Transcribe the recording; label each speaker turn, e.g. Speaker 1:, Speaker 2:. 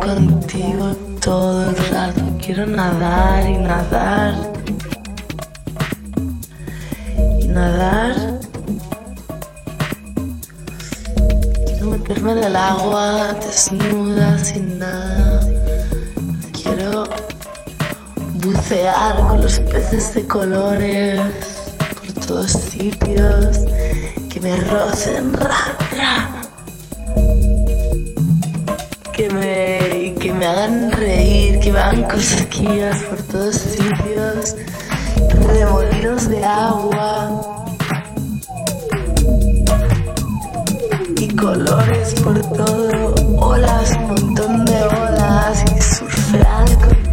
Speaker 1: contigo todo el rato. Quiero nadar y nadar. Y nadar. Quiero meterme en el agua desnuda, sin nada. Quiero bucear con los peces de colores por todos sitios. Que me rocen, ra, que me, me hagan reír, que me hagan cosquillas por todos sitios, remolinos de agua y colores por todo, olas, un montón de olas y surfear.